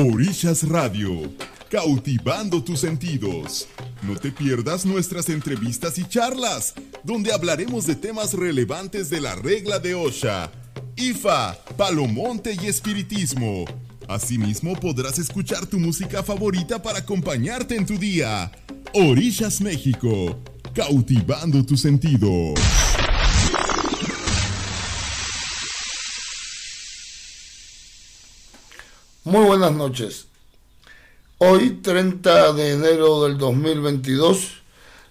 Orishas Radio, cautivando tus sentidos. No te pierdas nuestras entrevistas y charlas, donde hablaremos de temas relevantes de la regla de Osha, IFA, Palomonte y Espiritismo. Asimismo podrás escuchar tu música favorita para acompañarte en tu día. Orishas México, cautivando tus sentidos. Muy buenas noches. Hoy, 30 de enero del 2022,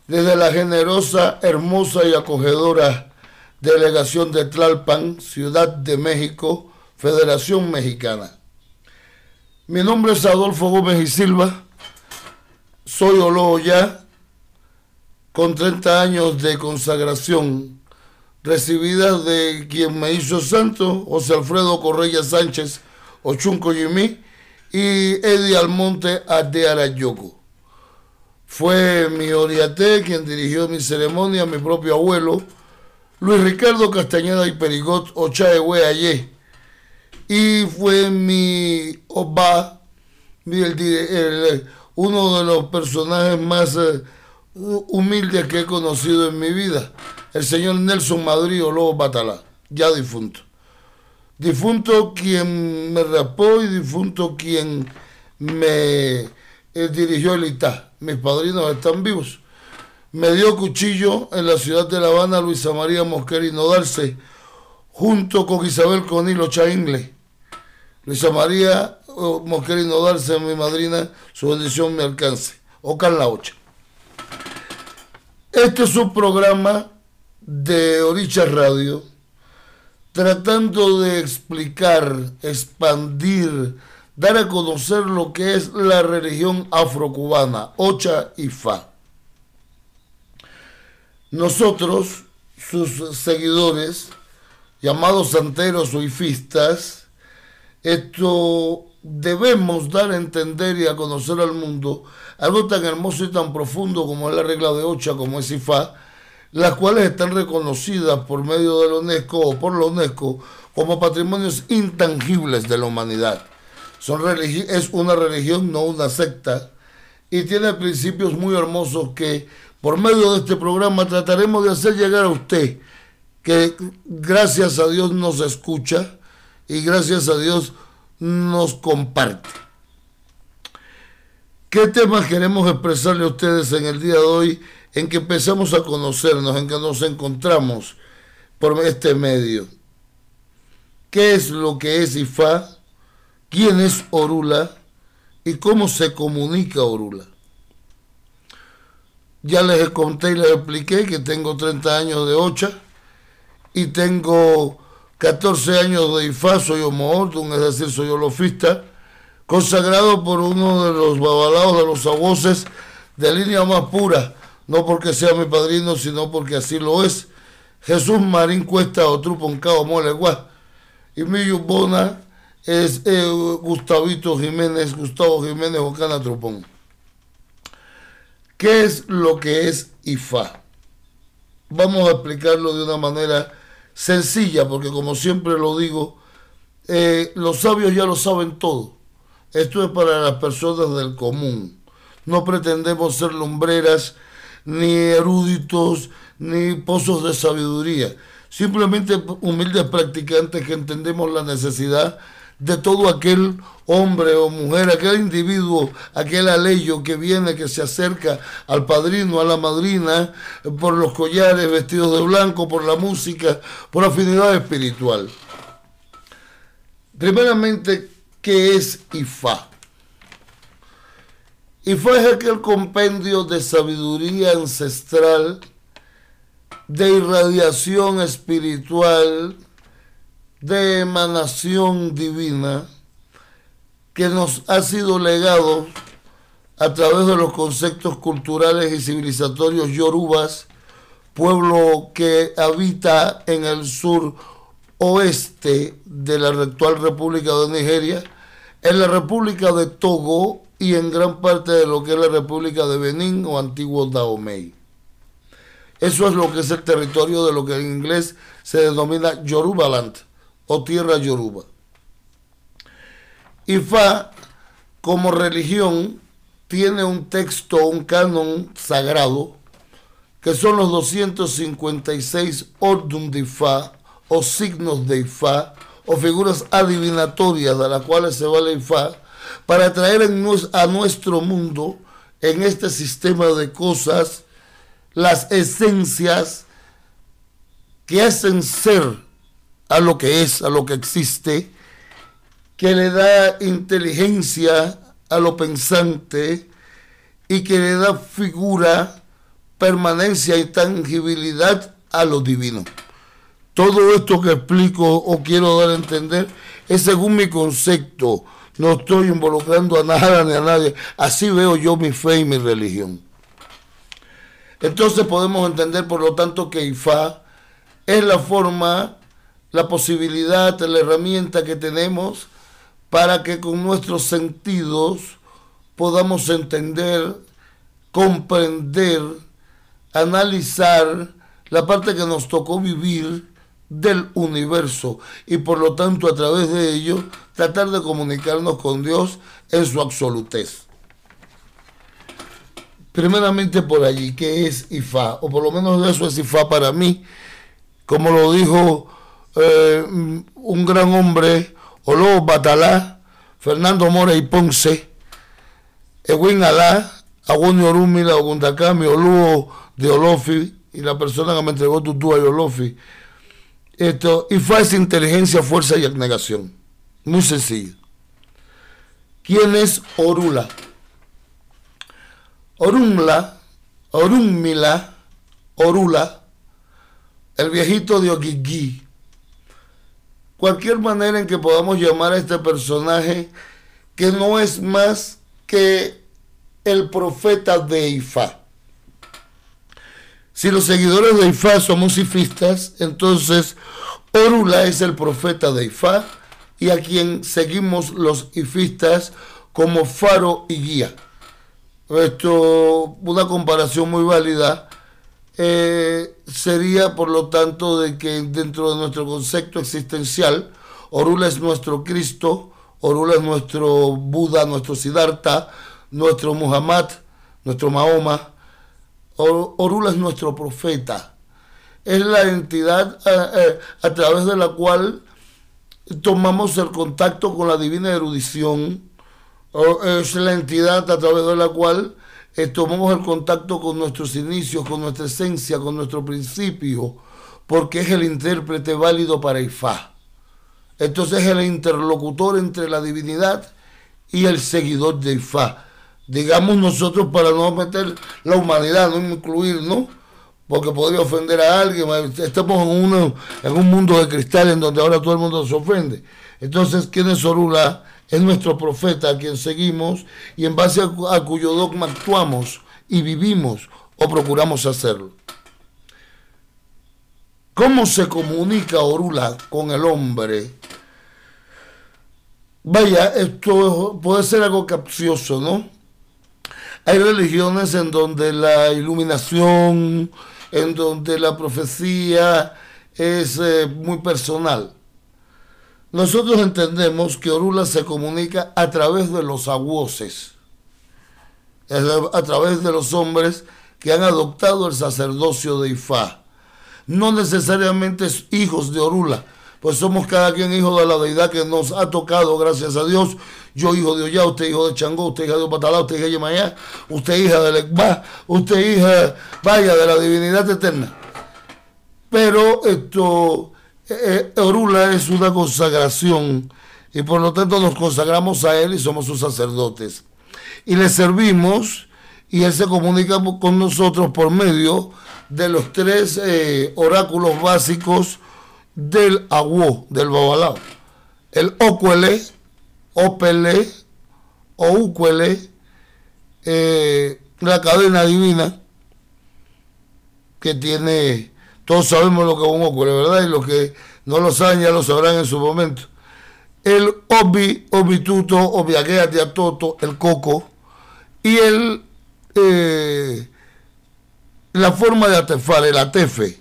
desde la generosa, hermosa y acogedora delegación de Tlalpan, Ciudad de México, Federación Mexicana. Mi nombre es Adolfo Gómez y Silva, soy ya con 30 años de consagración, recibida de quien me hizo santo, José Alfredo Correia Sánchez, Ochunco Yimí y Eddie Almonte Adearayoko. Fue mi oriate quien dirigió mi ceremonia, mi propio abuelo, Luis Ricardo Castañeda y Perigot Ochaehue Aye. Y fue mi oba, uno de los personajes más eh, humildes que he conocido en mi vida, el señor Nelson Madrid Lobo Batalá, ya difunto difunto quien me rapó y difunto quien me eh, dirigió el ITA. Mis padrinos están vivos. Me dio cuchillo en la ciudad de La Habana Luisa María Mosquera Nodalce, junto con Isabel Conilo Chaingle. Luisa María oh, Mosquera Nodalce, mi madrina, su bendición me alcance. Ocan la Ocha. Este es un programa de Oricha Radio tratando de explicar, expandir, dar a conocer lo que es la religión afrocubana, Ocha y Fa. Nosotros, sus seguidores, llamados santeros o ifistas, esto debemos dar a entender y a conocer al mundo algo tan hermoso y tan profundo como es la regla de Ocha, como es Ifá, las cuales están reconocidas por medio de la UNESCO o por la UNESCO como patrimonios intangibles de la humanidad. Son es una religión, no una secta, y tiene principios muy hermosos que por medio de este programa trataremos de hacer llegar a usted, que gracias a Dios nos escucha y gracias a Dios nos comparte. ¿Qué temas queremos expresarle a ustedes en el día de hoy? En que empezamos a conocernos, en que nos encontramos por este medio. ¿Qué es lo que es IFA? ¿Quién es Orula? ¿Y cómo se comunica Orula? Ya les conté y les expliqué que tengo 30 años de Ocha y tengo 14 años de IFA, soy homoortum, es decir, soy olofista, consagrado por uno de los babalaos de los abuses de línea más pura no porque sea mi padrino, sino porque así lo es. Jesús Marín Cuesta o Truponcao Molegua. Y mi yubona es eh, Gustavito Jiménez, Gustavo Jiménez Ocana Trupón. ¿Qué es lo que es IFA? Vamos a explicarlo de una manera sencilla, porque como siempre lo digo, eh, los sabios ya lo saben todo. Esto es para las personas del común. No pretendemos ser lumbreras ni eruditos, ni pozos de sabiduría. Simplemente humildes practicantes que entendemos la necesidad de todo aquel hombre o mujer, aquel individuo, aquel aleyo que viene, que se acerca al padrino, a la madrina, por los collares vestidos de blanco, por la música, por afinidad espiritual. Primeramente, ¿qué es IFA? Y fue aquel compendio de sabiduría ancestral, de irradiación espiritual, de emanación divina, que nos ha sido legado a través de los conceptos culturales y civilizatorios yorubas, pueblo que habita en el sur oeste de la actual República de Nigeria, en la República de Togo y en gran parte de lo que es la República de Benín o antiguo Dahomey. Eso es lo que es el territorio de lo que en inglés se denomina Yorubaland o tierra Yoruba. Ifa como religión tiene un texto, un canon sagrado, que son los 256 ordum de Ifá o signos de Ifá o figuras adivinatorias de las cuales se vale Ifá para traer a nuestro mundo en este sistema de cosas las esencias que hacen ser a lo que es, a lo que existe, que le da inteligencia a lo pensante y que le da figura, permanencia y tangibilidad a lo divino. Todo esto que explico o quiero dar a entender es según mi concepto. No estoy involucrando a nada ni a nadie. Así veo yo mi fe y mi religión. Entonces podemos entender, por lo tanto, que Ifá es la forma, la posibilidad, la herramienta que tenemos para que con nuestros sentidos podamos entender, comprender, analizar la parte que nos tocó vivir del universo y por lo tanto a través de ello tratar de comunicarnos con Dios en su absolutez. Primeramente por allí, ¿qué es IFA? O por lo menos eso es IFA para mí, como lo dijo eh, un gran hombre, Olo Batalá, Fernando Mora y Ponce, Edwin Alá, Agonio Orúmila, Ogundacami, Oluo de Olofi, y la persona que me entregó Tutú a Olofi. Esto, IFA es inteligencia, fuerza y abnegación. Muy sencillo. ¿Quién es Orula? Orumla, Orúmila, Orula, el viejito de Oguigui. Cualquier manera en que podamos llamar a este personaje que no es más que el profeta de Ifá. Si los seguidores de Ifá somos ifistas, entonces Orula es el profeta de Ifá y a quien seguimos los ifistas como faro y guía. Esto, una comparación muy válida eh, sería, por lo tanto, de que dentro de nuestro concepto existencial, Orula es nuestro Cristo, Orula es nuestro Buda, nuestro Siddhartha, nuestro Muhammad, nuestro Mahoma. Orula es nuestro profeta. Es la entidad a, eh, a través de la cual tomamos el contacto con la divina erudición es la entidad a través de la cual eh, tomamos el contacto con nuestros inicios, con nuestra esencia, con nuestro principio, porque es el intérprete válido para Ifá. Entonces es el interlocutor entre la divinidad y el seguidor de Ifá. Digamos nosotros para no meter la humanidad, no incluir, ¿no? Porque podría ofender a alguien. Estamos en, un mundo de cristal en donde ahora todo el mundo se ofende. Entonces, ¿quién es Orula? es nuestro profeta a quien seguimos y en base a, cuyo dogma actuamos y vivimos o procuramos hacerlo. ¿Cómo se comunica Orula con el hombre? Vaya, esto puede ser algo capcioso, ¿no? Hay religiones en donde la iluminación, en donde la profecía es eh, muy personal. Nosotros entendemos que Orula se comunica a través de los aguoses, a través de los hombres que han adoptado el sacerdocio de Ifá. No necesariamente hijos de Orula, pues somos cada quien hijo de la deidad que nos ha tocado, gracias a Dios. Yo hijo de Ollá, usted hijo de Changó, usted hija de Opatalá, usted hija de Yemayá, usted hija de Lekbá, usted hija, vaya, de la divinidad eterna. Pero esto eh, eh, Orula es una consagración y por lo tanto nos consagramos a Él y somos sus sacerdotes. Y le servimos y Él se comunica con nosotros por medio de los tres eh, oráculos básicos del Aguó, del Babalao. El Ocuele, Opele, Oucuele, la cadena divina que tiene todos sabemos lo que es un ocurre, ¿verdad? Y los que no lo saben ya lo sabrán en su momento. El obi, obituto, obiaguea toto, el coco. Y el, eh, la forma de atefar, el atefe,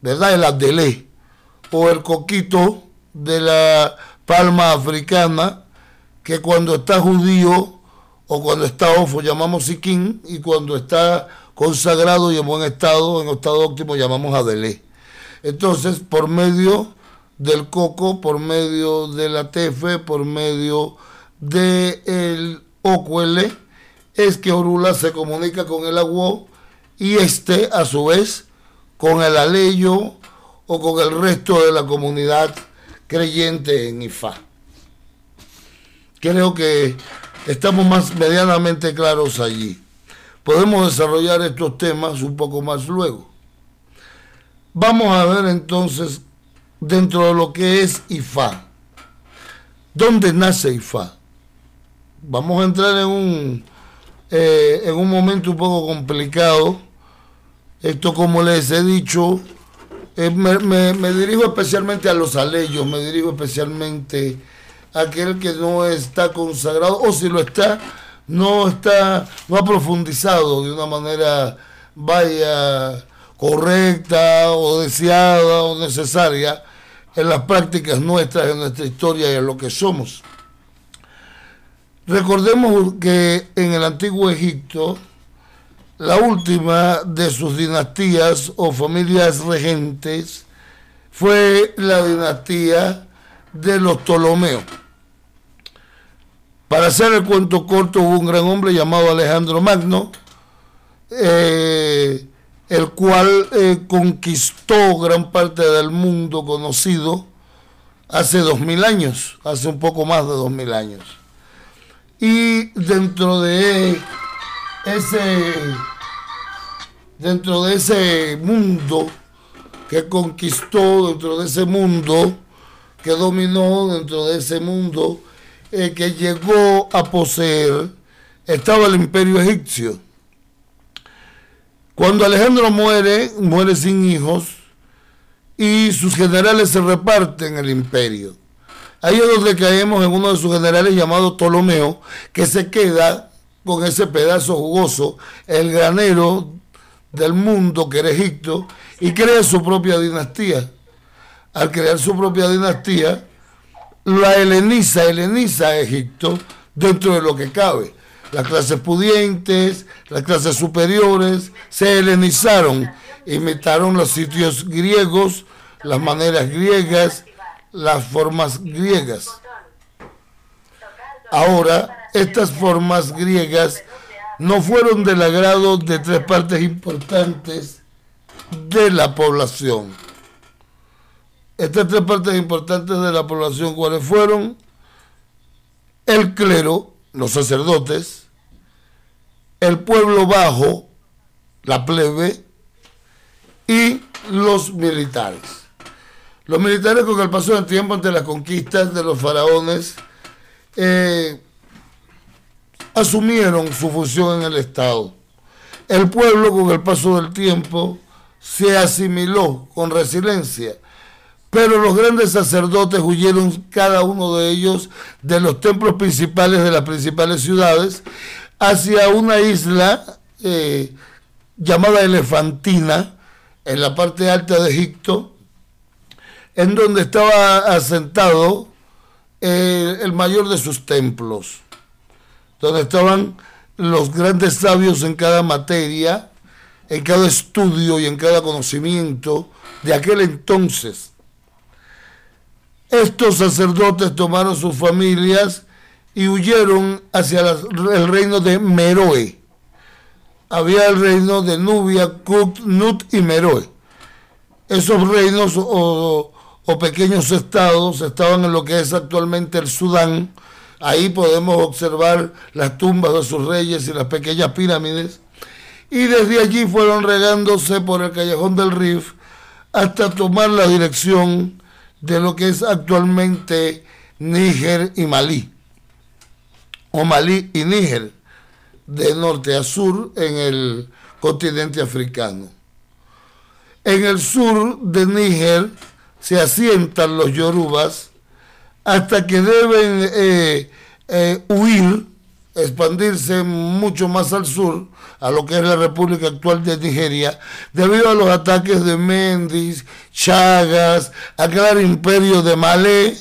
¿verdad? El adelé. O el coquito de la palma africana, que cuando está judío o cuando está ofo llamamos siquín y cuando está consagrado y en buen estado, en estado óptimo llamamos adelé. Entonces, por medio del coco, por medio de la tefe, por medio del el ocuele, es que Orula se comunica con el agua y este a su vez con el aleyo o con el resto de la comunidad creyente en Ifá. Creo que estamos más medianamente claros allí. Podemos desarrollar estos temas un poco más luego. Vamos a ver entonces dentro de lo que es Ifá. ¿Dónde nace Ifá? Vamos a entrar en un, eh, en un momento un poco complicado. Esto, como les he dicho, eh, me, dirijo especialmente a los aleyos, me dirijo especialmente a aquel que no está consagrado, o si lo está, no está, no ha profundizado de una manera vaya correcta o deseada o necesaria en las prácticas nuestras, en nuestra historia y en lo que somos. Recordemos que en el antiguo Egipto, la última de sus dinastías o familias regentes fue la dinastía de los Ptolomeos. Para hacer el cuento corto, hubo un gran hombre llamado Alejandro Magno, eh, el cual eh, conquistó gran parte del mundo conocido hace dos mil años, hace un poco más de dos mil años. Y dentro de ese dentro de ese mundo que conquistó, dentro de ese mundo que dominó, dentro de ese mundo eh, que llegó a poseer, estaba el imperio egipcio. Cuando Alejandro muere, muere sin hijos y sus generales se reparten el imperio. Ahí es donde caemos en uno de sus generales llamado Ptolomeo, que se queda con ese pedazo jugoso, el granero del mundo que era Egipto, y crea su propia dinastía. Al crear su propia dinastía, la heleniza, heleniza a Egipto dentro de lo que cabe. Las clases pudientes, las clases superiores, se helenizaron, imitaron los sitios griegos, las maneras griegas, las formas griegas. Ahora, estas formas griegas no fueron del agrado de tres partes importantes de la población. Estas tres partes importantes de la población, ¿cuáles fueron? El clero, los sacerdotes, el pueblo bajo, la plebe, y los militares. Los militares con el paso del tiempo ante las conquistas de los faraones eh, asumieron su función en el Estado. El pueblo con el paso del tiempo se asimiló con resiliencia, pero los grandes sacerdotes huyeron cada uno de ellos de los templos principales de las principales ciudades hacia una isla eh, llamada Elefantina, en la parte alta de Egipto, en donde estaba asentado eh, el mayor de sus templos donde estaban los grandes sabios en cada materia, en cada estudio y en cada conocimiento de aquel entonces. Estos sacerdotes tomaron sus familias y huyeron hacia el reino de Meroe. Había el reino de Nubia, Kut, Nut y Meroe. Esos reinos o, o pequeños estados estaban en lo que es actualmente el Sudán, Ahí podemos observar las tumbas de sus reyes y las pequeñas pirámides. Y desde allí fueron regándose por el callejón del Rif hasta tomar la dirección de lo que es actualmente Níger y Malí, o Malí y Níger, de norte a sur en el continente africano. En el sur de Níger se asientan los yorubas, hasta que deben eh, eh, huir, expandirse mucho más al sur, a lo que es la República actual de Nigeria, debido a los ataques de Mendes, Chagas, aquel imperio de Malé,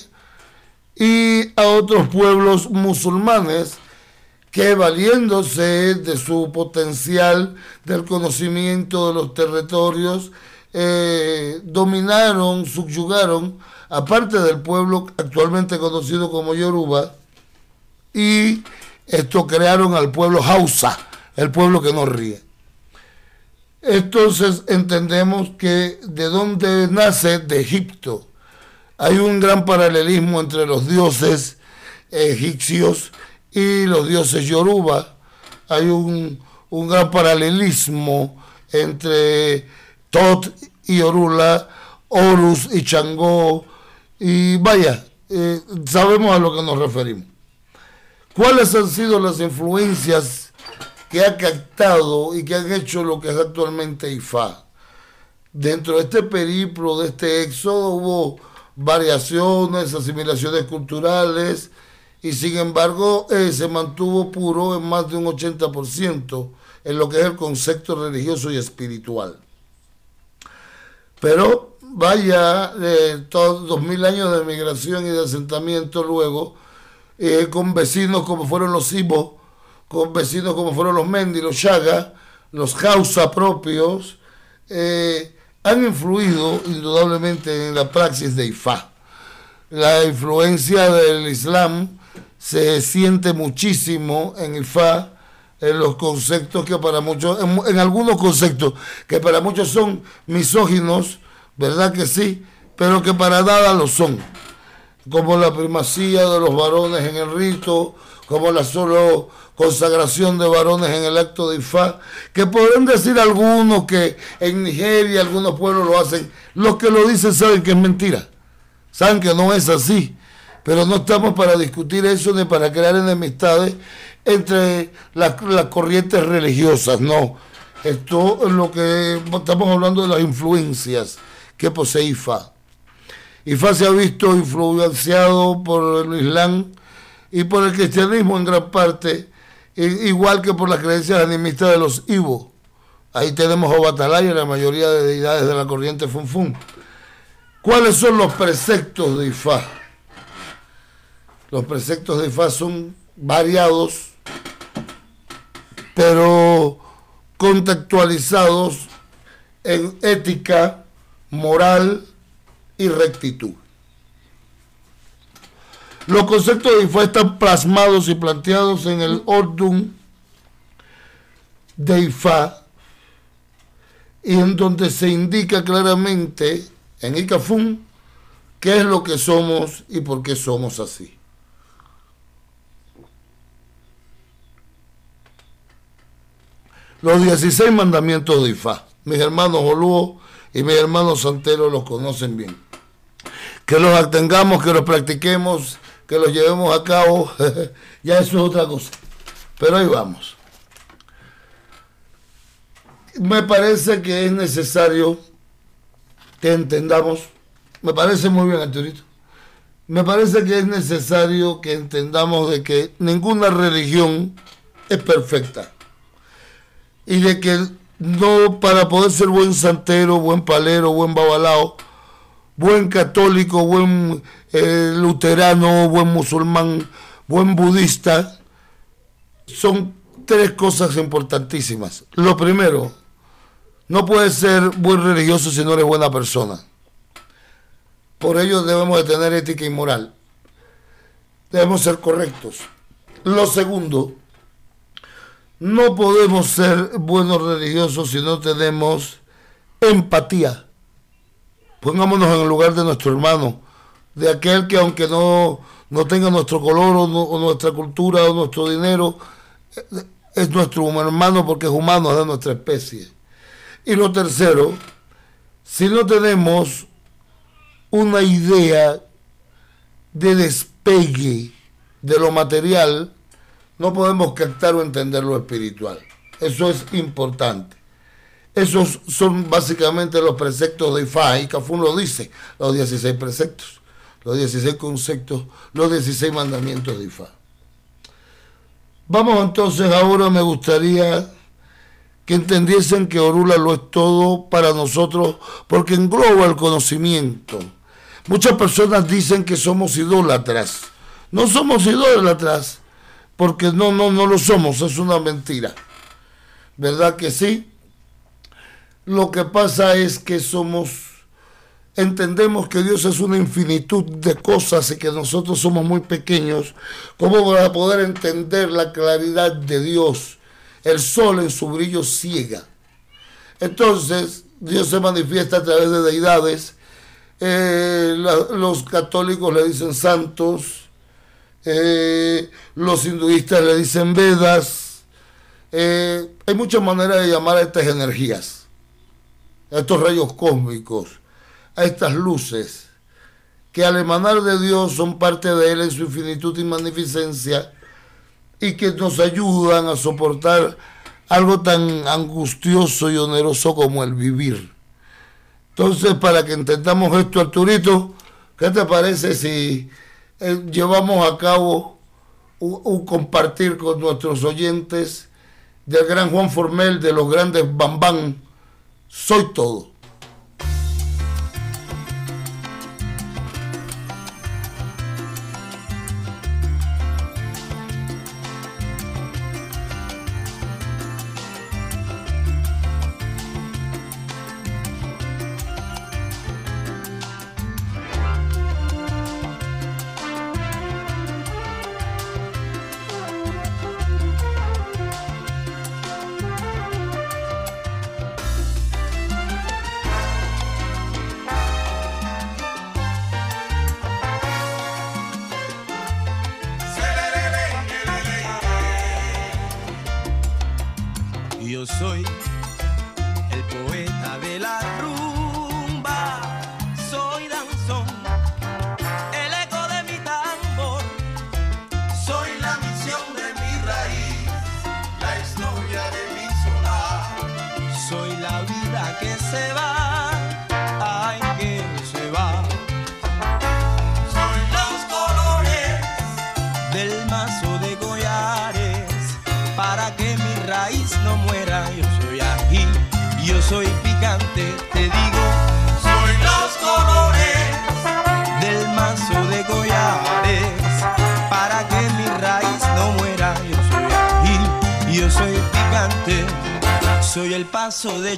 y ahora otros pueblos musulmanes que valiéndose de su potencial, del conocimiento de los territorios, eh, dominaron, subyugaron, aparte del pueblo actualmente conocido como Yoruba, y esto crearon al pueblo Hausa, el pueblo que no ríe. Entonces entendemos que de dónde nace, de Egipto. Hay un gran paralelismo entre los dioses egipcios y los dioses yoruba. Hay un, gran paralelismo entre Tot y Orula, Horus y Changó. Y vaya, eh, sabemos a lo que nos referimos. ¿Cuáles han sido las influencias que ha captado y que han hecho lo que es actualmente IFA. Dentro de este periplo, de este éxodo, hubo variaciones, asimilaciones culturales, y sin embargo eh, se mantuvo puro en más de un 80% en lo que es el concepto religioso y espiritual. Pero vaya, eh, todos dos mil años de migración y de asentamiento luego, eh, con vecinos como fueron los Ibo, con vecinos como fueron los Mendy, los Chaga, los Hausa propios, eh, han influido indudablemente en la praxis de Ifá. La influencia del Islam se siente muchísimo en Ifá, en los conceptos que para muchos, en, algunos conceptos que para muchos son misóginos, ¿verdad que sí? Pero que para nada lo son, como la primacía de los varones en el rito, como la solo consagración de varones en el acto de Ifá, que pueden decir algunos que en Nigeria algunos pueblos lo hacen. Los que lo dicen saben que es mentira, saben que no es así, pero no estamos para discutir eso ni para crear enemistades entre las, corrientes religiosas, no. Esto es lo que estamos hablando de las influencias que posee Ifá. Ifá se ha visto influenciado por el Islam y por el cristianismo en gran parte igual que por las creencias animistas de los Ivo. Ahí tenemos a y la mayoría de deidades de la corriente Funfun. ¿Cuáles son los preceptos de Ifá? Los preceptos de Ifá son variados, pero contextualizados en ética, moral y rectitud. Los conceptos de Ifá están plasmados y planteados en el Ordun de Ifá y en donde se indica claramente en Icafún qué es lo que somos y por qué somos así. Los 16 mandamientos de Ifá. Mis hermanos Olúo y mis hermanos Santeros los conocen bien. Que los tengamos, que los practiquemos que lo llevemos a cabo, ya eso es otra cosa. Pero ahí vamos. Me parece que es necesario que entendamos, me parece muy bien, Arturito, me parece que es necesario que entendamos de que ninguna religión es perfecta y de que no para poder ser buen santero, buen palero, buen babalao, buen católico, buen eh, luterano, buen musulmán, buen budista, son tres cosas importantísimas. Lo primero, no puedes ser buen religioso si no eres buena persona. Por ello debemos de tener ética y moral. Debemos ser correctos. Lo segundo, no podemos ser buenos religiosos si no tenemos empatía. Pongámonos en el lugar de nuestro hermano, de aquel que aunque no, no tenga nuestro color o, nuestra cultura o nuestro dinero, es nuestro hermano porque es humano, es de nuestra especie. Y lo tercero, si no tenemos una idea de despegue de lo material, no podemos captar o entender lo espiritual. Eso es importante. Esos son básicamente los preceptos de Ifá, y Cafún lo dice, los 16 preceptos, los 16 conceptos, los 16 mandamientos de Ifá. Vamos entonces, ahora me gustaría que entendiesen que Orula lo es todo para nosotros porque engloba el conocimiento. Muchas personas dicen que somos idólatras. No somos idólatras, porque no, no, no lo somos, es una mentira. ¿Verdad que sí? Lo que pasa es que somos, entendemos que Dios es una infinitud de cosas y que nosotros somos muy pequeños, como para poder entender la claridad de Dios. El sol en su brillo ciega. Entonces, Dios se manifiesta a través de deidades. Eh, los católicos le dicen santos, eh, los hinduistas le dicen Vedas. Eh, hay muchas maneras de llamar a estas energías a estos rayos cósmicos, a estas luces, que al emanar de Dios son parte de Él en su infinitud y magnificencia, y que nos ayudan a soportar algo tan angustioso y oneroso como el vivir. Entonces, para que entendamos esto, Arturito, ¿qué te parece si eh, llevamos a cabo un, compartir con nuestros oyentes del gran Juan Formel, de los grandes Bambán, soy todo.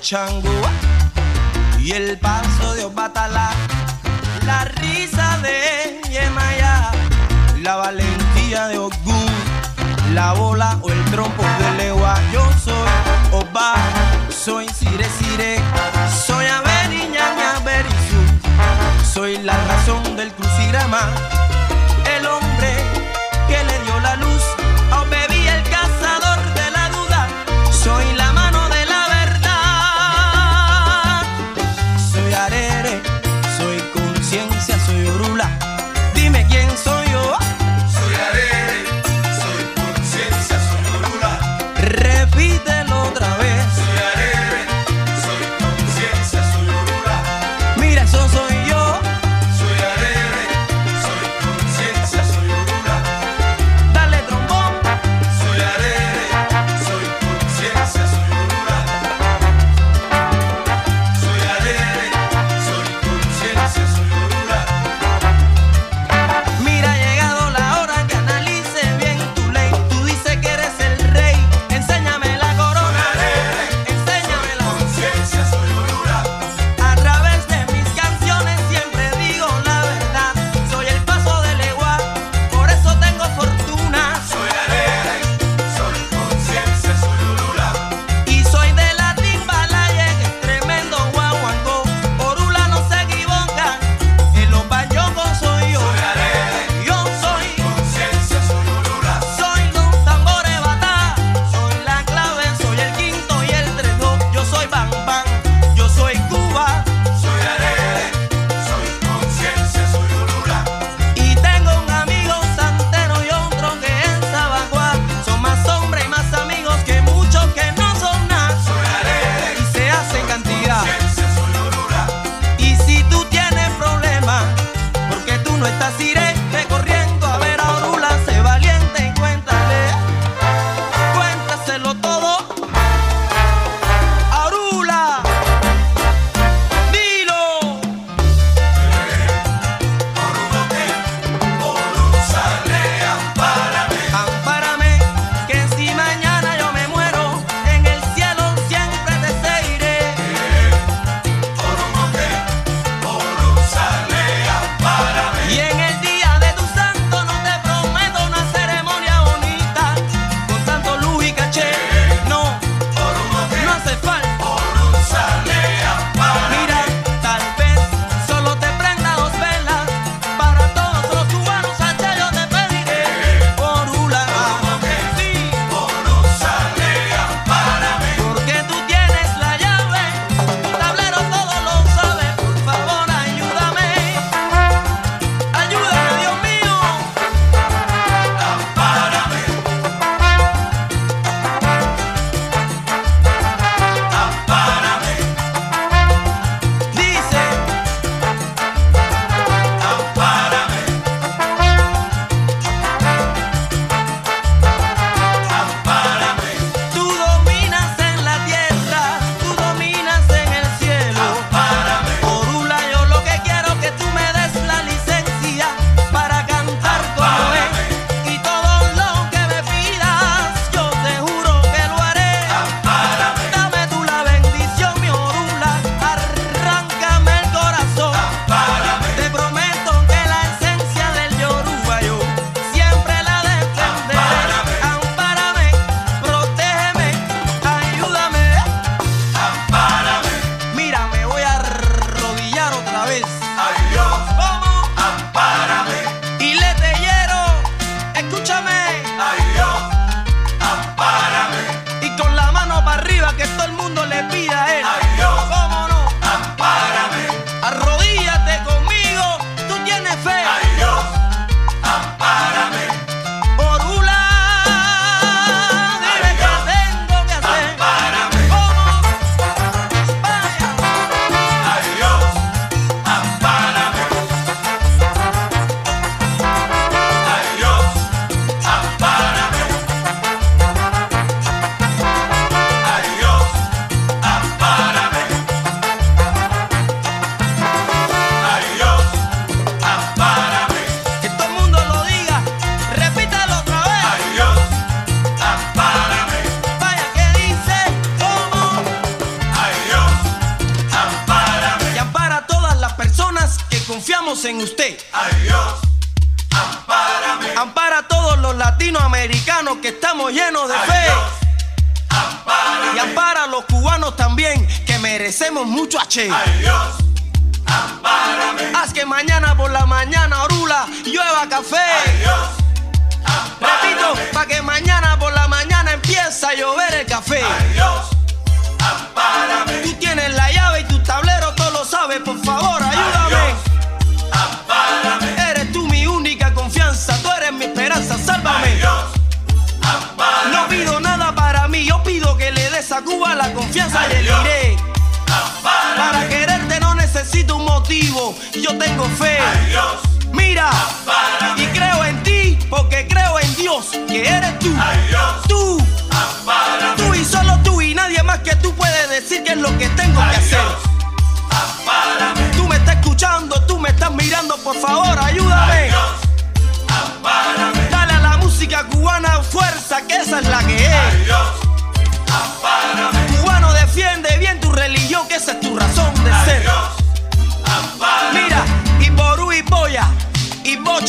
De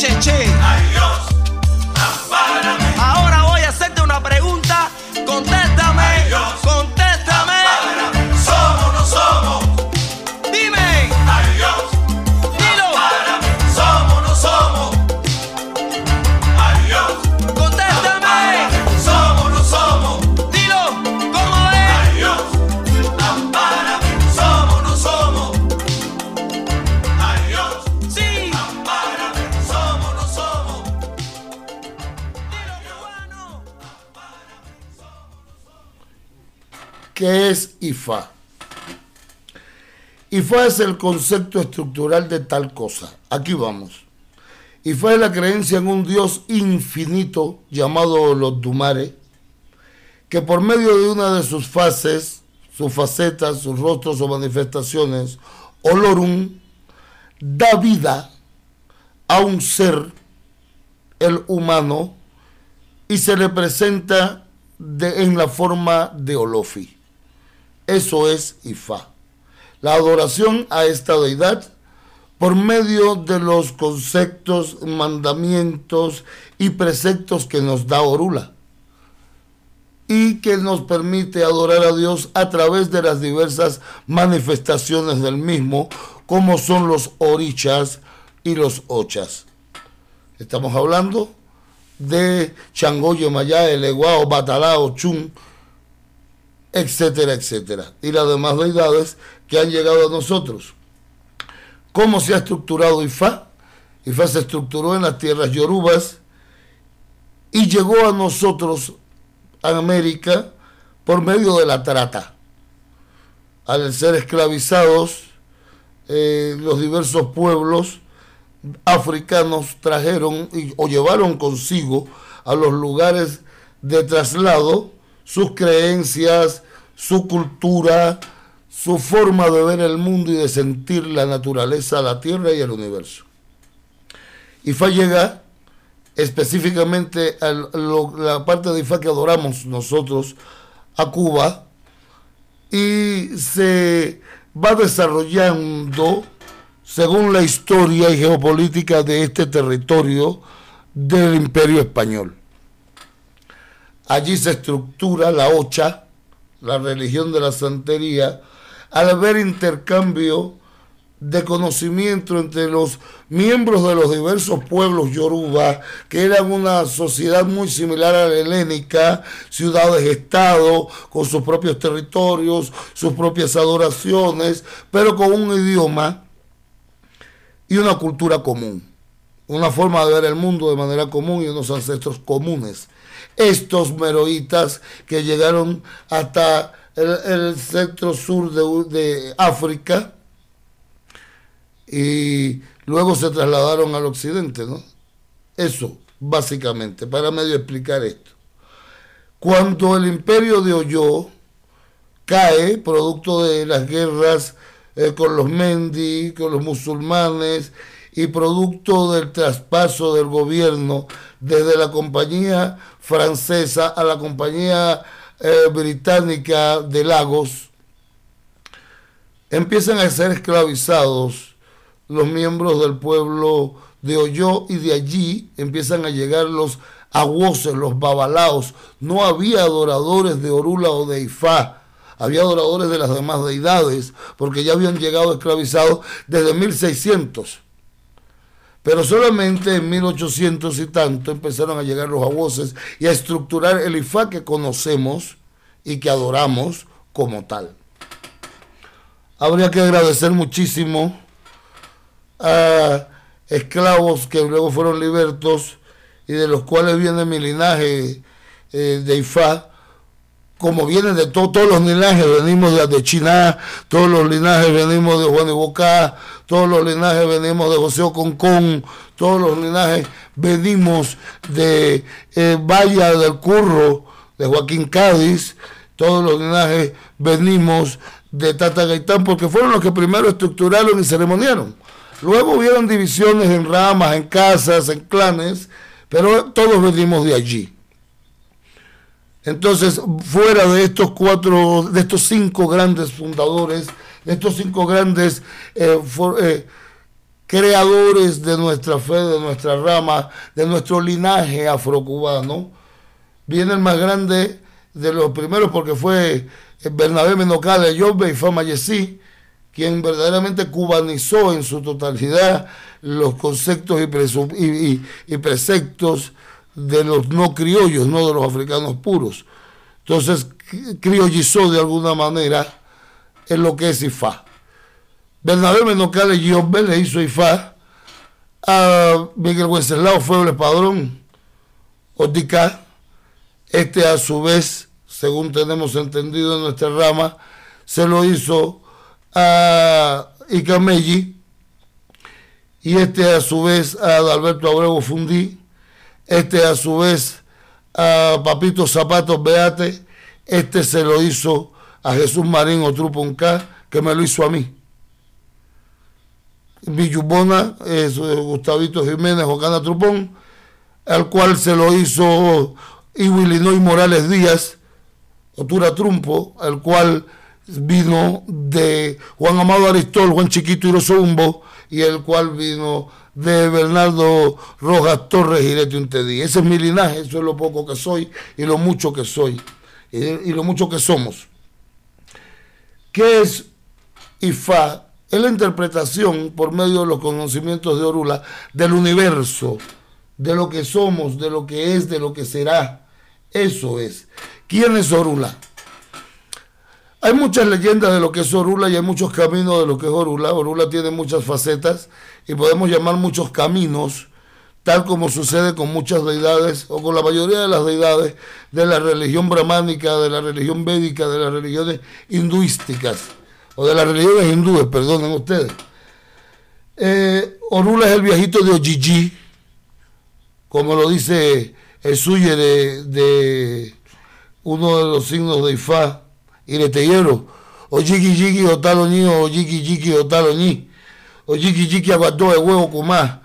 y Bocheche. IFA? IFA es el concepto estructural de tal cosa. Aquí vamos. IFA es la creencia en un Dios infinito llamado los Dumare, que por medio de una de sus fases, sus facetas, sus rostros o manifestaciones, Olorum, da vida a un ser, el humano, y se le presenta de- en la forma de Olofi. Eso es Ifá. La adoración a esta deidad por medio de los conceptos, mandamientos y preceptos que nos da Orula y que nos permite adorar a Dios a través de las diversas manifestaciones del mismo, como son los orichas y los ochas. Estamos hablando de Changoyo, Mayá, Eleguao, Batalao, Chun, etcétera, etcétera. Y las demás deidades que han llegado a nosotros. ¿Cómo se ha estructurado Ifá? Ifá se estructuró en las tierras yorubas y llegó a nosotros, a América, por medio de la trata. Al ser esclavizados, eh, los diversos pueblos africanos trajeron y- o llevaron consigo a los lugares de traslado sus creencias, su cultura, su forma de ver el mundo y de sentir la naturaleza, la tierra y el universo. Ifá llega específicamente a la parte de Ifá que adoramos nosotros, a Cuba, y se va desarrollando según la historia y geopolítica de este territorio del imperio español. Allí se estructura la ocha, la religión de la santería, al haber intercambio de conocimiento entre los miembros de los diversos pueblos yoruba, que eran una sociedad muy similar a la helénica, ciudades-estado, con sus propios territorios, sus propias adoraciones, pero con un idioma y una cultura común, una forma de ver el mundo de manera común y unos ancestros comunes. Estos meroitas que llegaron hasta el, el centro sur de, de África y luego se trasladaron al occidente, ¿no? Eso, básicamente, para medio explicar esto. Cuando el imperio de Oyo cae, producto de las guerras eh, con los Mendi, con los musulmanes, y producto del traspaso del gobierno desde la compañía francesa a la compañía eh, británica de Lagos, empiezan a ser esclavizados los miembros del pueblo de Oyo y de allí empiezan a llegar los aguoces, los babalaos. No había adoradores de Orula o de Ifá, había adoradores de las demás deidades, porque ya habían llegado esclavizados desde 1600. Pero solamente en 1800 y tanto empezaron a llegar los aguoces y a estructurar el Ifá que conocemos y que adoramos como tal. Habría que agradecer muchísimo a esclavos que luego fueron libertos y de los cuales viene mi linaje eh, de Ifá, como vienen de todos los linajes, venimos de, de todos los linajes venimos de Juan de Bocá, todos los linajes venimos de José Oconcón, todos los linajes venimos de eh, del Curro, de Joaquín Cádiz, todos los linajes venimos de Tata Gaitán, porque fueron los que primero estructuraron y ceremoniaron. Luego hubieron divisiones en ramas, en casas, en clanes, pero todos venimos de allí. Entonces, fuera de estos cuatro, de estos cinco grandes fundadores, de estos cinco grandes eh, eh, creadores de nuestra fe, de nuestra rama, de nuestro linaje afrocubano, viene el más grande de los primeros porque fue Bernabé Menocale Yobbe y Fama Yesí, quien verdaderamente cubanizó en su totalidad los conceptos y, preceptos de los no criollos, no de los africanos puros. Entonces, criollizó de alguna manera en lo que es Ifá. Bernabé Menocale Giobbe le hizo Ifá a Miguel Wenceslao Fueble Padrón, Otica. Este a su vez, según tenemos entendido en nuestra rama, se lo hizo a Icamelli y este a su vez a Alberto Abrego Fundí, este a su vez a Papito Zapatos Beate, este se lo hizo a Jesús Marín Otruponca, que me lo hizo a mí. Villubona, es eh, Gustavito Jiménez Ocana Trupón, al cual se lo hizo Illinois Morales Díaz, Otura Trumpo, al cual vino de Juan Amado Aristol, Juan Chiquito Irosumbo, y el cual vino de Bernardo Rojas Torres y Leti Untedí. Ese es mi linaje, eso es lo poco que soy y lo mucho que soy y, lo mucho que somos. ¿Qué es IFA? Es la interpretación por medio de los conocimientos de Orula del universo, de lo que somos, de lo que es, de lo que será. Eso es. ¿Quién es Orula? Hay muchas leyendas de lo que es Orula y hay muchos caminos de lo que es Orula. Orula tiene muchas facetas y podemos llamar muchos caminos, tal como sucede con muchas deidades o con la mayoría de las deidades de la religión brahmánica, de la religión védica, de las religiones hinduísticas o de las religiones hindúes, perdonen ustedes. Eh, Orula es el viejito de Ojiji, como lo dice el suye de, de uno de los signos de Ifá y le teyero, o jiki jiki o talo ni, o jiki jiki o talo ni, o jiki jiki aguantó el huevo Kumá,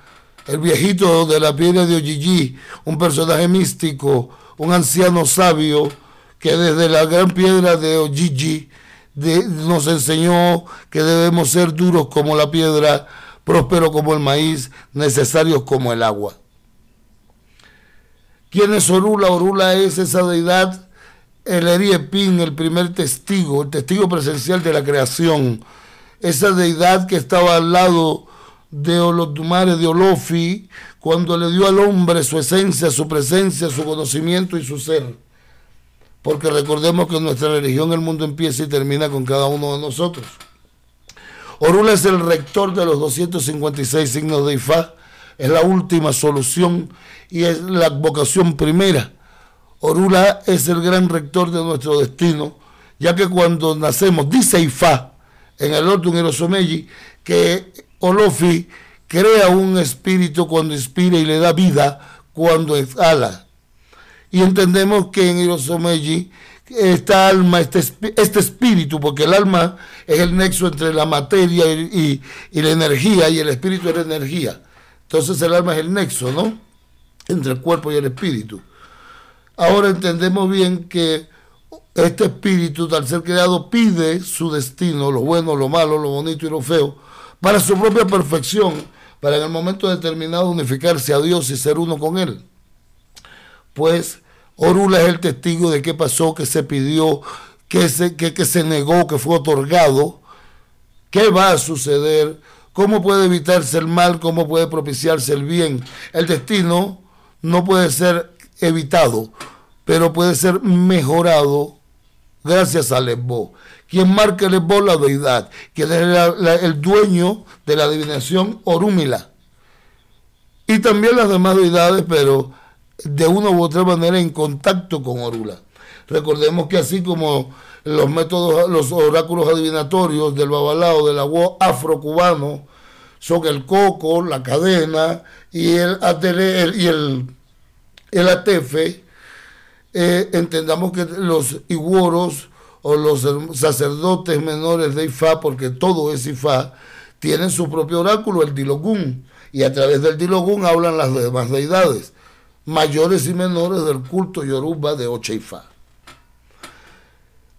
el viejito de la piedra de Ojiji, un personaje místico, un anciano sabio, que desde la gran piedra de Ojiji nos enseñó que debemos ser duros como la piedra, prósperos como el maíz, necesarios como el agua. ¿Quién es Orula? Orula es esa deidad el Eriepin, el primer testigo, el testigo presencial de la creación, esa deidad que estaba al lado de Olotumare, de Olofi, cuando le dio al hombre su esencia, su presencia, su conocimiento y su ser. Porque recordemos que nuestra religión el mundo empieza y termina con cada uno de nosotros. Orula es el rector de los 256 signos de Ifá, es la última solución y es la vocación primera Orula es el gran rector de nuestro destino, ya que cuando nacemos, dice Ifá, en el otro en que Olofi crea un espíritu cuando inspira y le da vida cuando exhala. Y entendemos que en Irosomeji esta alma, este, este, espíritu, porque el alma es el nexo entre la materia y, y, la energía, y el espíritu es la energía. Entonces el alma es el nexo, ¿no? Entre el cuerpo y el espíritu. Ahora entendemos bien que este espíritu, al ser creado, pide su destino, lo bueno, lo malo, lo bonito y lo feo, para su propia perfección, para en el momento determinado unificarse a Dios y ser uno con Él. Pues Orula es el testigo de qué pasó, qué se pidió, qué se, qué, se negó, que fue otorgado, qué va a suceder, cómo puede evitarse el mal, cómo puede propiciarse el bien. El destino no puede ser evitado, pero puede ser mejorado gracias a Lesbo. Quien marca Lesbo la deidad, quien es el dueño de la adivinación Orúmila. Y también las demás deidades, pero de una u otra manera en contacto con Orula. Recordemos que así como los métodos, los oráculos adivinatorios del babalao, del agua afrocubano, son el coco, la cadena y el, y el, el eh, entendamos que los iguoros o los sacerdotes menores de Ifá, porque todo es Ifá, tienen su propio oráculo, el Dilogún, y a través del Dilogún hablan las demás deidades mayores y menores del culto yoruba de Ocheifá.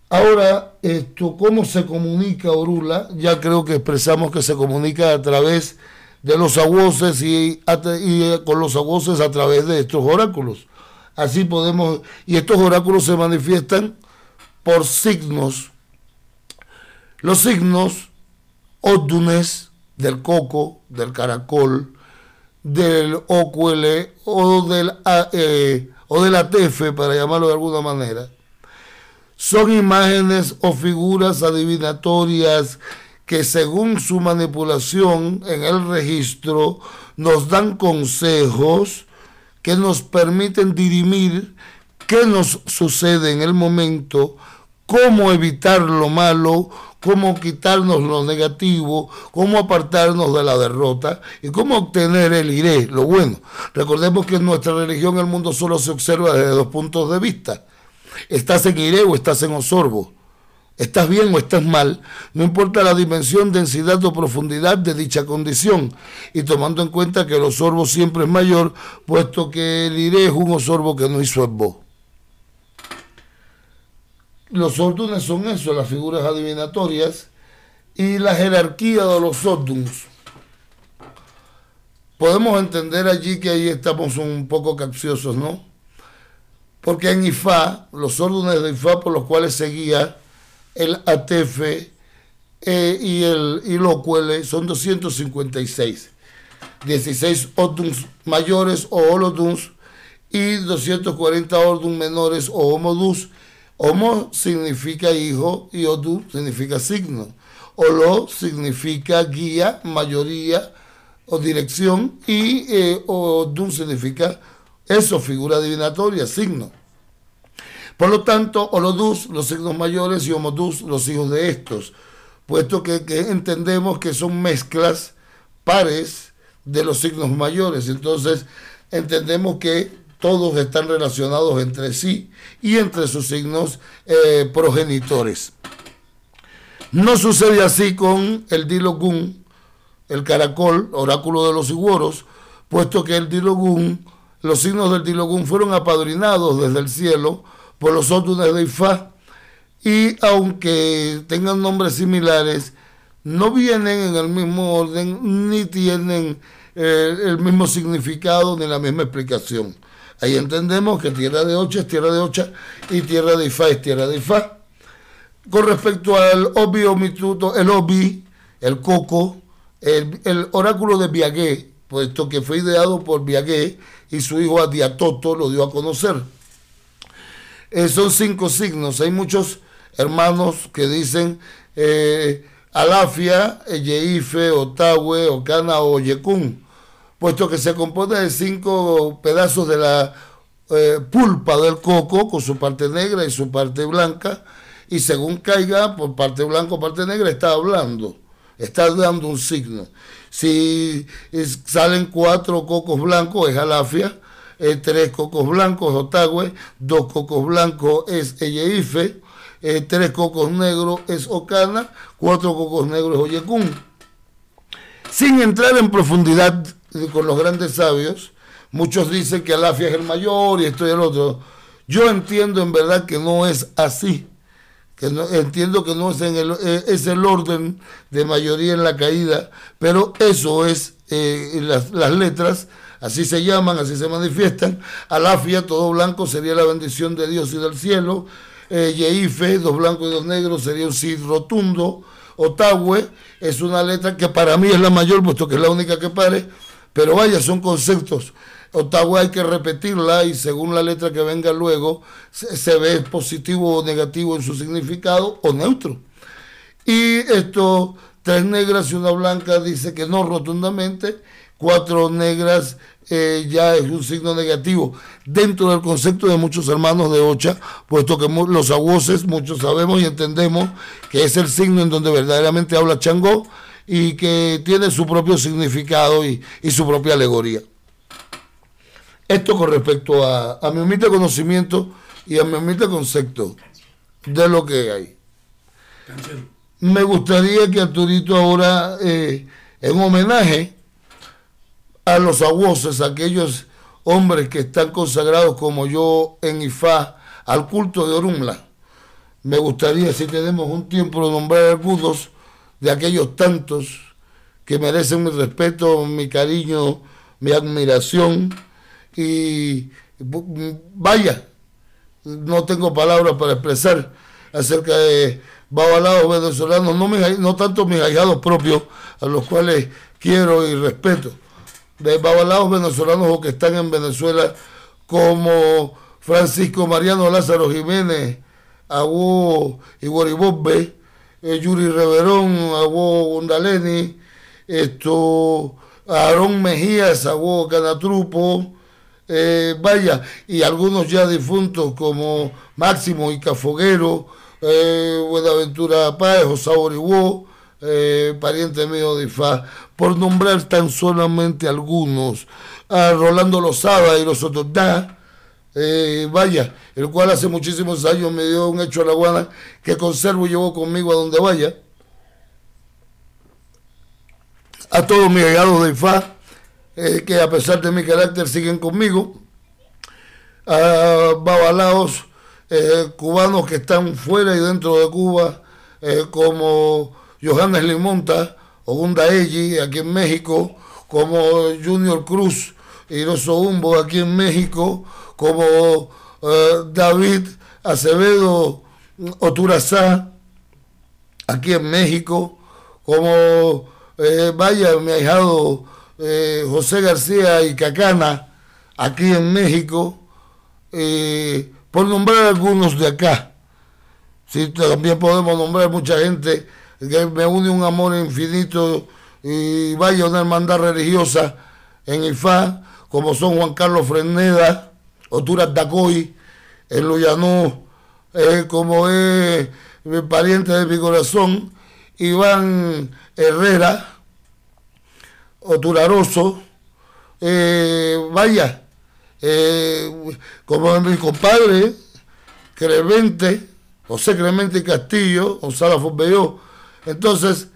Ahora, esto, ¿cómo se comunica Orula? Ya creo que expresamos que se comunica a través de los aguoses y, y con los aguoses a través de estos oráculos. Así podemos, y estos oráculos se manifiestan por signos. Los signos ódunes del coco, del caracol, del OQL o del, eh, o del ATF, para llamarlo de alguna manera, son imágenes o figuras adivinatorias que según su manipulación en el registro nos dan consejos que nos permiten dirimir qué nos sucede en el momento, cómo evitar lo malo, cómo quitarnos lo negativo, cómo apartarnos de la derrota y cómo obtener el iré, lo bueno. Recordemos que en nuestra religión el mundo solo se observa desde dos puntos de vista. Estás en iré o estás en osorbo. Estás bien o estás mal, no importa la dimensión, densidad o profundidad de dicha condición, y tomando en cuenta que el osorbo siempre es mayor, puesto que el iré es un osorbo que no hizo vos los órdenes son eso, las figuras adivinatorias y la jerarquía de los órdenes. Podemos entender allí que ahí estamos un poco capciosos, ¿no? Porque en IFA, los órdenes de IFA por los cuales seguía el ATF eh, y el y lo son 256. 16 órdenes mayores o holoduns y 240 órdenes menores o homodus Homo significa hijo y Odu significa signo. Olo significa guía, mayoría o dirección y eh, significa eso, figura divinatoria, signo. Por lo tanto, Olodus, los signos mayores, y Homodus, los hijos de estos, puesto que, entendemos que son mezclas pares de los signos mayores. Entonces, entendemos que todos están relacionados entre sí y entre sus signos eh, progenitores. No sucede así con el Dilogún, el caracol, oráculo de los iguoros, puesto que el Dilogún, los signos del Dilogún fueron apadrinados desde el cielo por los ótunes de Ifá, y aunque tengan nombres similares, no vienen en el mismo orden, ni tienen eh, el mismo significado, ni la misma explicación. Ahí entendemos que tierra de Ocha es tierra de Ocha y tierra de Ifá es tierra de Ifá. Con respecto al obvio mituto, el obi, el coco, el, oráculo de Viagué, puesto que fue ideado por Viagué y su hijo Adiatoto lo dio a conocer. Eh, son cinco signos. Hay muchos hermanos que dicen eh, Alafia, Yeife, Otawe, Ocana o Yekun puesto que se compone de cinco pedazos de la eh, pulpa del coco, con su parte negra y su parte blanca, y según caiga por parte blanca o parte negra, está hablando, está dando un signo. Si salen cuatro cocos blancos, es alafia, eh, tres cocos blancos, otagüe, dos cocos blancos es eyeife, eh, tres cocos negros es ocana, cuatro cocos negros es oyecún. Sin entrar en profundidad con los grandes sabios, muchos dicen que Alafia es el mayor y esto y el otro. Yo entiendo en verdad que no es así. que no, entiendo que no es, en el, eh, es el orden de mayoría en la caída, pero eso es eh, las, las letras, así se llaman, así se manifiestan. Alafia, todo blanco, sería la bendición de Dios y del cielo. Eh, Yeife, dos blancos y dos negros, sería un Cid rotundo. Otawe es una letra que para mí es la mayor, puesto que es la única que pare, pero vaya, son conceptos. Ottawa hay que repetirla y según la letra que venga luego se, se, ve positivo o negativo en su significado o neutro. Y esto, tres negras y una blanca dice que no rotundamente, cuatro negras eh, ya es un signo negativo dentro del concepto de muchos hermanos de Ocha, puesto que los aguoses muchos sabemos y entendemos que es el signo en donde verdaderamente habla Changó y que tiene su propio significado y, y su propia alegoría. Esto con respecto a, a, mi humilde conocimiento y a mi humilde concepto de lo que hay. Me gustaría que Arturito ahora, eh, en homenaje a los aguoses, aquellos hombres que están consagrados como yo en Ifá, al culto de Orumla, me gustaría, si tenemos un tiempo, nombrar algunos de aquellos tantos que merecen mi respeto, mi cariño, mi admiración. Y vaya, no tengo palabras para expresar acerca de babalados venezolanos, no, me, no tanto mis ahijados propios, a los cuales quiero y respeto, de babalados venezolanos o que están en Venezuela, como Francisco Mariano Lázaro Jiménez, Agua y Guaribobbe, eh, Yuri Reverón, Agua Gundaleni, esto, Aarón Mejías, Agua Canatrupo, eh, vaya, y algunos ya difuntos como Máximo y Cafoguero, eh, Buenaventura Páez, José Oribó, eh, pariente mío de Ifá, por nombrar tan solamente algunos, a Rolando Lozada y los otros da, eh, vaya, el cual hace muchísimos años me dio un hecho a la guana que conservo y llevo conmigo a donde vaya. A todos mis allegados de Ifá, eh, que a pesar de mi carácter siguen conmigo, a babalaos eh, cubanos que están fuera y dentro de Cuba, como Johannes Limonta, Ogunda Elli, aquí en México, como Junior Cruz, Iroso Humbo, aquí en México, como David Acevedo Oturazá, aquí en México, como vaya mi ahijado eh, José García y Cacana, aquí en México, eh, por nombrar algunos de acá. Sí, también podemos nombrar mucha gente me une un amor infinito y vaya una hermandad religiosa en Ifá, como son Juan Carlos Freneda, Oturas Dacoy, en Loyanó, eh, como es mi pariente de mi corazón, Iván Herrera, Oturaroso, eh, vaya, eh, como mi compadre Clemente, José Clemente Castillo, Gonzalo Forbelló. Entonces,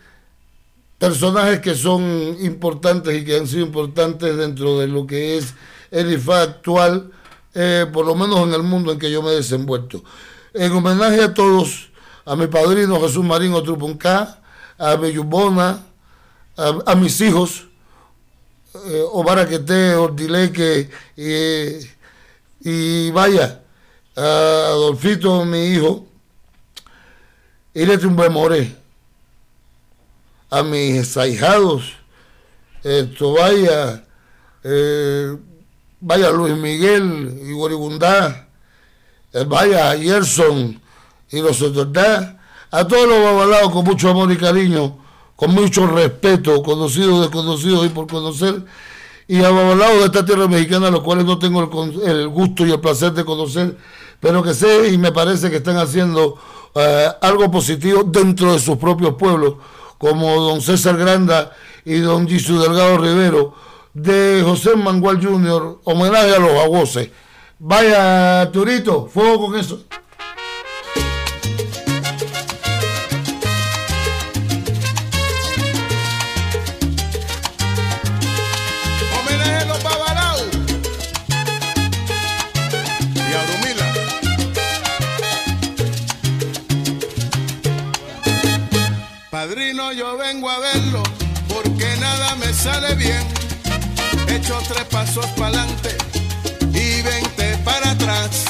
personajes que son importantes y que han sido importantes dentro de lo que es el IFA actual, eh, por lo menos en el mundo en que yo me he desenvuelto. En homenaje a todos, a mi padrino Jesús Marín Otrupunca, a mi Yubona, a, mis hijos, eh, Obaraquete, Ordileque, y vaya, a Adolfito, mi hijo, y le un moré. A mis ahijados, esto vaya, eh, vaya Luis Miguel y Goribundá, eh, vaya Gerson y los otros, a todos los babalados con mucho amor y cariño con mucho respeto, conocidos, desconocidos y por conocer, y abalados de esta tierra mexicana, los cuales no tengo el, el, gusto y el placer de conocer, pero que sé y me parece que están haciendo eh, algo positivo dentro de sus propios pueblos, como don César Granda y don Gisú Delgado Rivero, de José Mangual Jr., homenaje a los aguoses. Vaya, Turito, fuego con eso. Padrino, yo vengo a verlo, porque nada me sale bien. Echo tres pasos para adelante y veinte para atrás.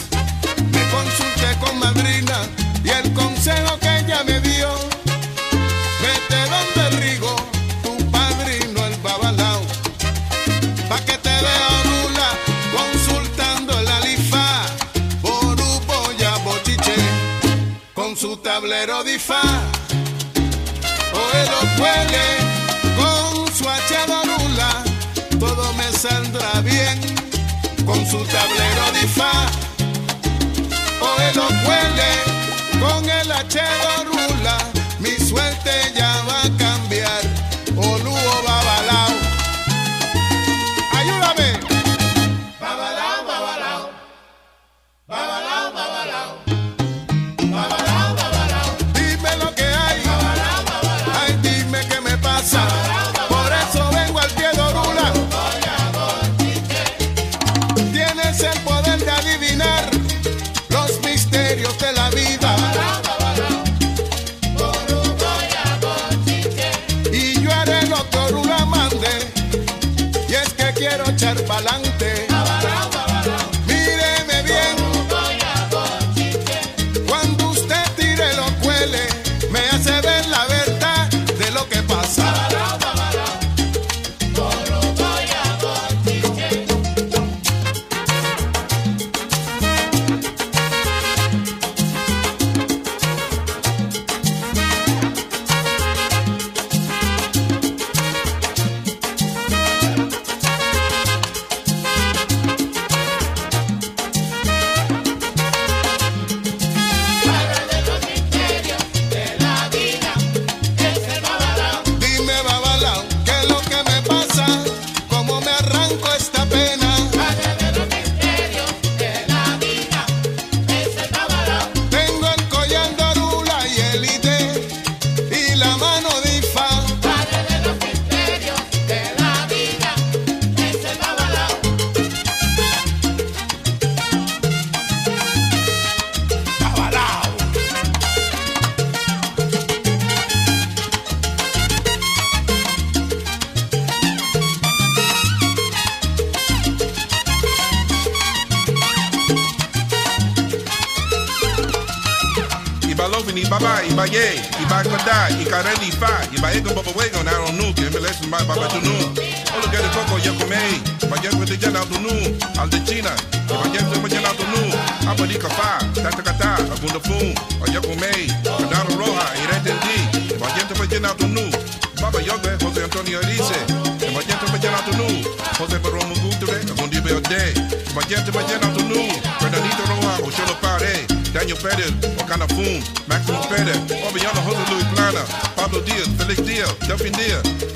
Me consulté con madrina y el consejo que ella me dio, vete donde rigo, tu padrino el babalao, pa' que te vea nula consultando la lifa, borupo ya bochiche, con su tablero de fa sueñe con su hachada nula, todo me saldrá bien con su tablero de fa. O él lo cuele con el hachero rula, mi suerte ya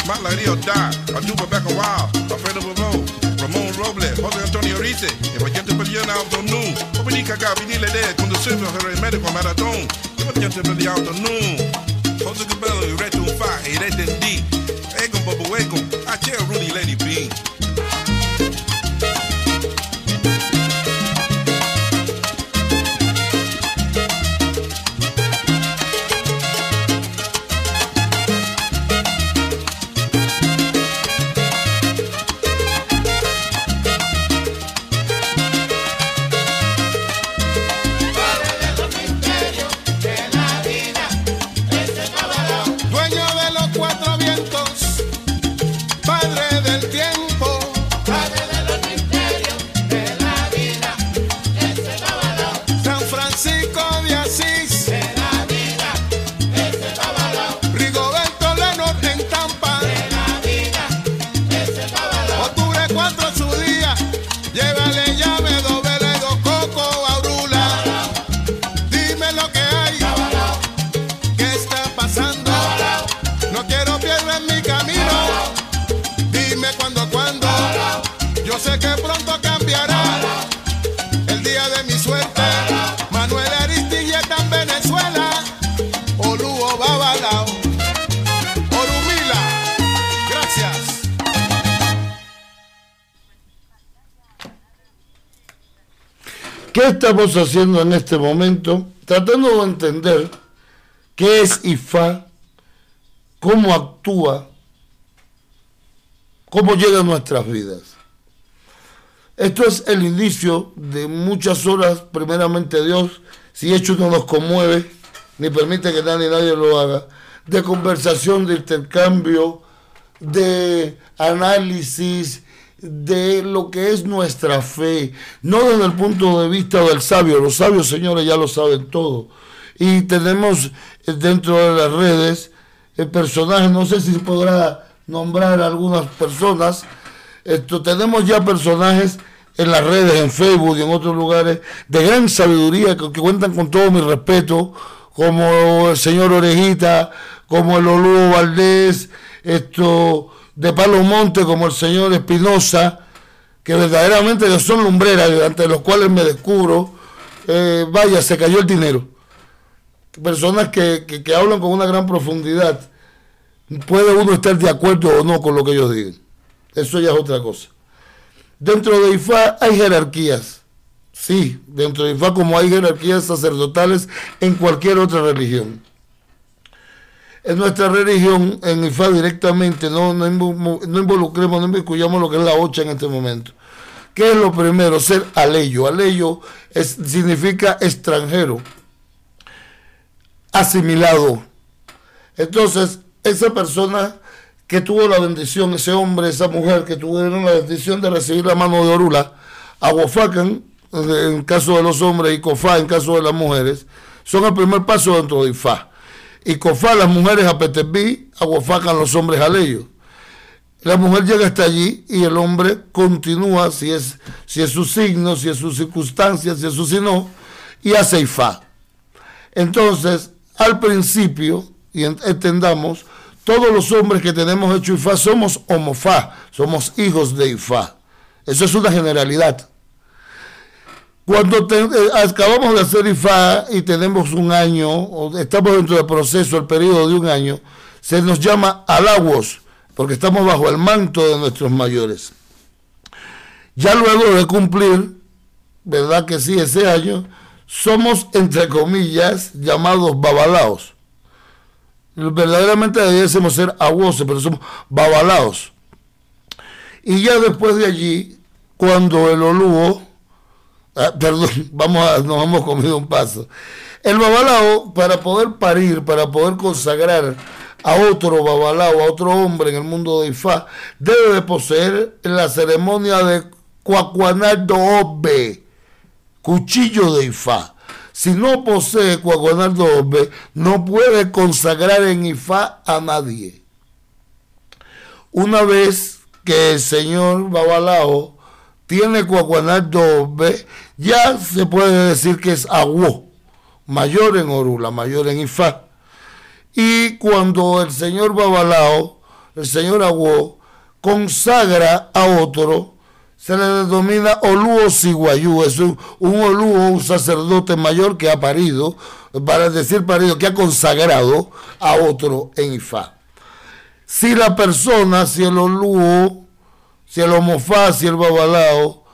My lady or die. I do but back a while. Alfredo Bavon, Ramon Robles, Jose Antonio Rice. Et voyez de billionaire dans nous. Dominique Agabi, Nile Ded, Condé Silva, Jerry Medical, marathon. el. estamos haciendo en este momento? Tratando de entender qué es IFA, cómo actúa, cómo llega a nuestras vidas. Esto es el inicio de muchas horas, primeramente Dios, si hecho no nos conmueve, ni permite que nadie, nadie lo haga, de conversación, de intercambio, de análisis, de lo que es nuestra fe, no desde el punto de vista del sabio, los sabios señores ya lo saben todo. Y tenemos eh, dentro de las redes el personaje, no sé si podrá nombrar algunas personas, esto, tenemos ya personajes en las redes, en Facebook y en otros lugares, de gran sabiduría, que, cuentan con todo mi respeto, como el señor Orejita, como el Olúo Valdés, esto, de Palo Monte como el señor Espinosa, que verdaderamente son lumbreras, ante los cuales me descubro, eh, vaya, se cayó el dinero. Personas que, que, hablan con una gran profundidad. Puede uno estar de acuerdo o no con lo que ellos digan. Eso ya es otra cosa. Dentro de IFA hay jerarquías. Sí, dentro de IFA como hay jerarquías sacerdotales en cualquier otra religión en nuestra religión, en IFA directamente, no, no, involucremos, no involucremos lo que es la ocha en este momento. ¿Qué es lo primero? Ser aleyo. Aleyo es, significa extranjero, asimilado. Entonces, esa persona que tuvo la bendición, ese hombre, esa mujer que tuvieron la bendición de recibir la mano de Orula, Aguafacan, en caso de los hombres, y Cofá, en caso de las mujeres, son el primer paso dentro de IFA y cofá las mujeres a Petebí, aguafacan los hombres a ellos. La mujer llega hasta allí y el hombre continúa, si es, si es su signo, si es su circunstancia, si es su sino, y hace Ifá. Entonces, al principio, y entendamos, todos los hombres que tenemos hecho Ifá somos homofá, somos hijos de Ifá. Eso es una generalidad. Cuando eh, acabamos de hacer IFA y tenemos un año, o estamos dentro del proceso, el periodo de un año, se nos llama alagos, porque estamos bajo el manto de nuestros mayores. Ya luego de cumplir, ¿verdad que sí? Ese año, somos, entre comillas, llamados babalaos. Verdaderamente debiésemos ser aguoses, pero somos babalaos. Y ya después de allí, cuando el olúo Ah, perdón, vamos a, nos hemos comido un paso. El babalao, para poder parir, para poder consagrar a otro babalao, a otro hombre en el mundo de Ifá, debe de poseer la ceremonia de Cuacuanardo Obe, cuchillo de Ifá. Si no posee Cuacuanardo Obe, no puede consagrar en Ifá a nadie. Una vez que el señor Babalao tiene Cuacuanardo Obe, ya se puede decir que es Aguó, mayor en Orula, mayor en Ifá. Y cuando el señor Babalao, el señor Aguó, consagra a otro, se le denomina Olúo Siguayú, es un, un Olúo, un sacerdote mayor que ha parido, para decir parido, que ha consagrado a otro en Ifá. Si la persona, si el Olúo, si el Homofá, si el Babalao,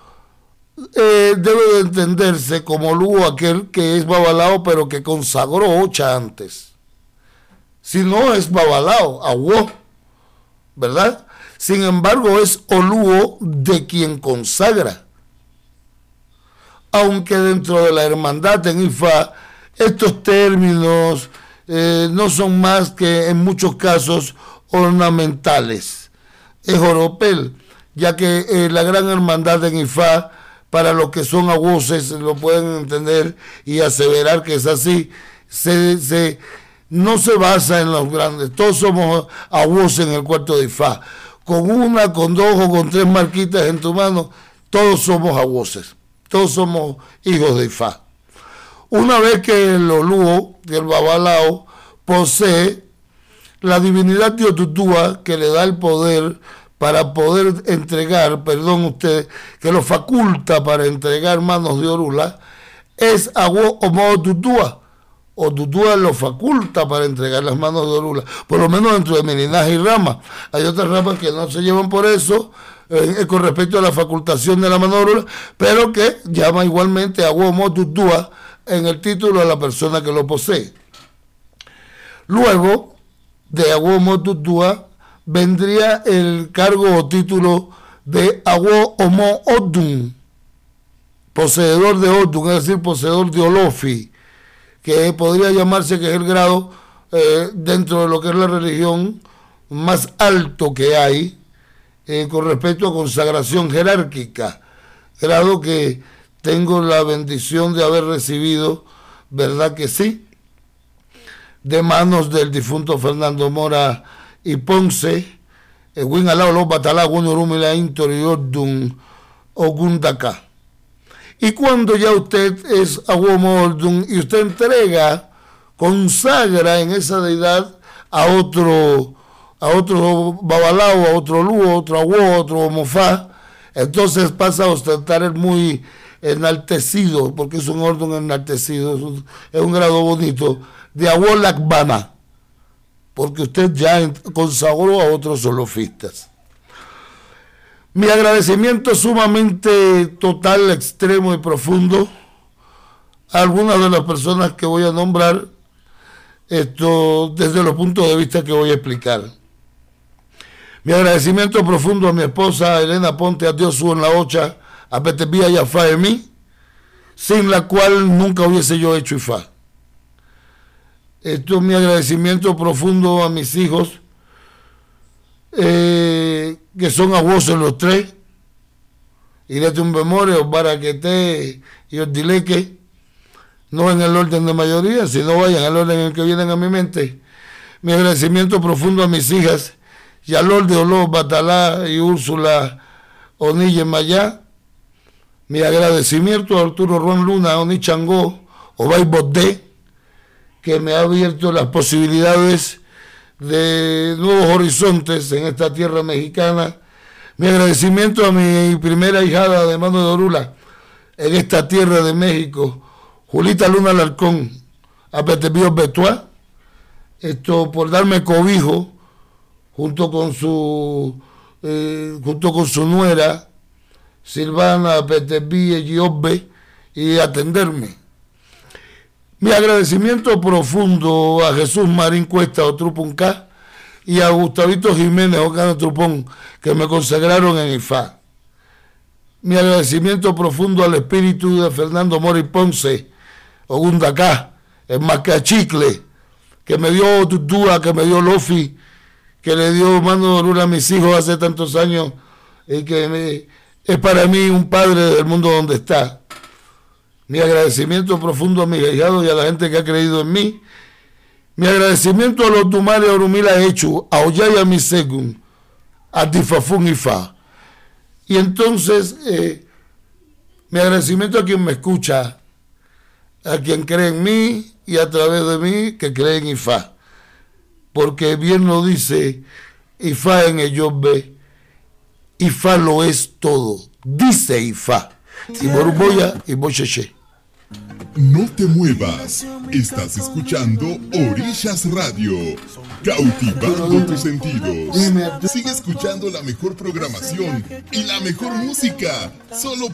eh, debe de entenderse como lugo aquel que es babalao pero que consagró ocha antes. Si no es babalao, aguó, ¿verdad? Sin embargo es olúo de quien consagra. Aunque dentro de la hermandad en IFA estos términos eh, no son más que en muchos casos ornamentales. Es oropel, ya que eh, la gran hermandad en IFA para los que son aguces lo pueden entender y aseverar que es así. Se, no se basa en los grandes, todos somos aguces en el cuarto de Ifá. Con una, con dos o con tres marquitas en tu mano, todos somos aguces, todos somos hijos de Ifá. Una vez que el Olúo, el Babalao, posee la divinidad de Otutúa que le da el poder para poder entregar, perdón usted, que lo faculta para entregar manos de Orula, es Agua o Tutúa. O Tutúa lo faculta para entregar las manos de Orula, por lo menos dentro de mi linaje y rama. Hay otras ramas que no se llevan por eso, eh, con respecto a la facultación de la mano Orula, pero que llama igualmente Agua o en el título de la persona que lo posee. Luego, de Aguomo Tutua vendría el cargo o título de Aguo Homo Odun, poseedor de Odun, es decir, poseedor de Olofi, que podría llamarse que es el grado eh, dentro de lo que es la religión más alto que hay eh, con respecto a consagración jerárquica, grado que tengo la bendición de haber recibido, ¿verdad que sí? De manos del difunto Fernando Mora y Ponce, Win Alao Lo Batalá, Rumila Intoriordun Ogundaka. Y cuando ya usted es Aguomordun y usted entrega, consagra en esa deidad a otro, a otro Babalao, a otro Luo, otro Aguo, a otro Mofá, entonces pasa a ostentar el muy enaltecido, porque es un orden enaltecido, es un, grado bonito, de Aguolakbana, porque usted ya consagró a otros solofistas. Mi agradecimiento sumamente total, extremo y profundo a algunas de las personas que voy a nombrar esto desde los puntos de vista que voy a explicar. Mi agradecimiento profundo a mi esposa Elena Ponte, a Dios en la Ocha, a Petepía y a Faemi, sin la cual nunca hubiese yo hecho IFA. Esto es mi agradecimiento profundo a mis hijos, eh, que son abuesos los tres, y de un memoria, Baraquete y Ordileque, no en el orden de mayoría, sino vayan el orden en el que vienen a mi mente. Mi agradecimiento profundo a mis hijas, Yalor de Oló, Batalá y Úrsula Onille Mayá. Mi agradecimiento a Arturo Ron Luna, Oni Changó, Obay Bodé, que me ha abierto las posibilidades de nuevos horizontes en esta tierra mexicana. Mi agradecimiento a mi primera hijada de mano de Orula en esta tierra de México, Julita Luna Larcón, a Petepío Betuá, esto por darme cobijo junto con su eh, junto con su nuera Silvana Petepí Giobbe y atenderme. Mi agradecimiento profundo a Jesús Marín Cuesta Otrupunca y a Gustavito Jiménez Ocano Trupón que me consagraron en IFA. Mi agradecimiento profundo al espíritu de Fernando Mori Ponce, Ogundacá, el Macachicle, que me dio Tutúa, que me dio Lofi, que le dio mano de a mis hijos hace tantos años y que es para mí un padre del mundo donde está. Mi agradecimiento profundo a mis hijados y a la gente que ha creído en mí. Mi agradecimiento a los Tumari Orumila Hechu, a Oyaya Misegum, a Tifafun Ifa. Y entonces, eh, mi agradecimiento a quien me escucha, a quien cree en mí y a través de mí que cree en Ifa. Porque bien lo dice Ifa en el Yobbe, Ifa lo es todo, dice Ifa. Y Boruboya y Bocheche. No te muevas. Estás escuchando Orillas Radio. Cautivando tus sentidos. Sigue escuchando la mejor programación y la mejor música. Solo